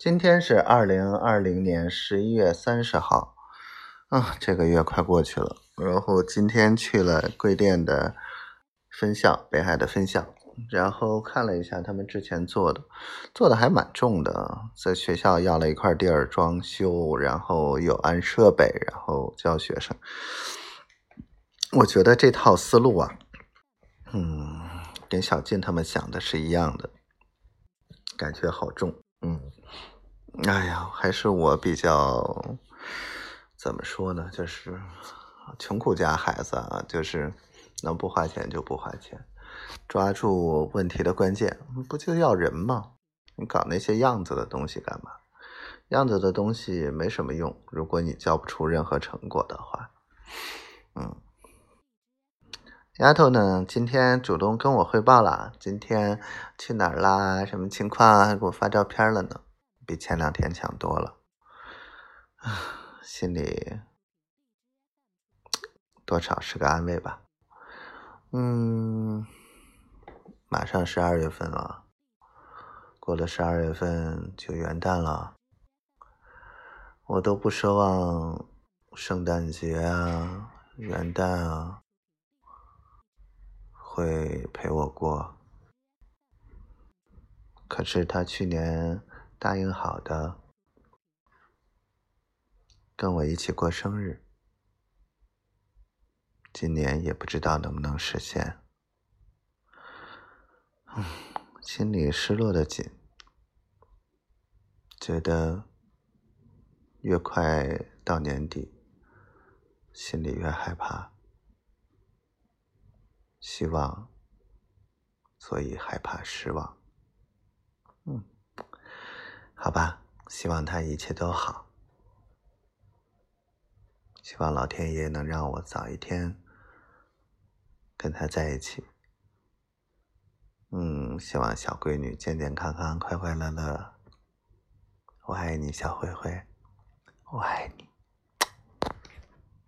今天是二零二零年十一月三十号，啊，这个月快过去了。然后今天去了贵店的分校，北海的分校，然后看了一下他们之前做的，做的还蛮重的，在学校要了一块地儿装修，然后有安设备，然后教学生。我觉得这套思路啊，嗯，跟小静他们想的是一样的，感觉好重，哎呀，还是我比较怎么说呢？就是穷苦家孩子啊，就是能不花钱就不花钱，抓住问题的关键，不就要人吗？你搞那些样子的东西干嘛？样子的东西没什么用，如果你交不出任何成果的话，嗯。丫头呢，今天主动跟我汇报了，今天去哪儿啦？什么情况？还给我发照片了呢。比前两天强多了，心里多少是个安慰吧。嗯，马上十二月份了，过了十二月份就元旦了，我都不奢望圣诞节啊、元旦啊会陪我过，可是他去年。答应好的，跟我一起过生日，今年也不知道能不能实现，心里失落的紧，觉得越快到年底，心里越害怕，希望，所以害怕失望，嗯。好吧，希望他一切都好。希望老天爷能让我早一天跟他在一起。嗯，希望小闺女健健康康、快快乐乐。我爱你，小灰灰，我爱你。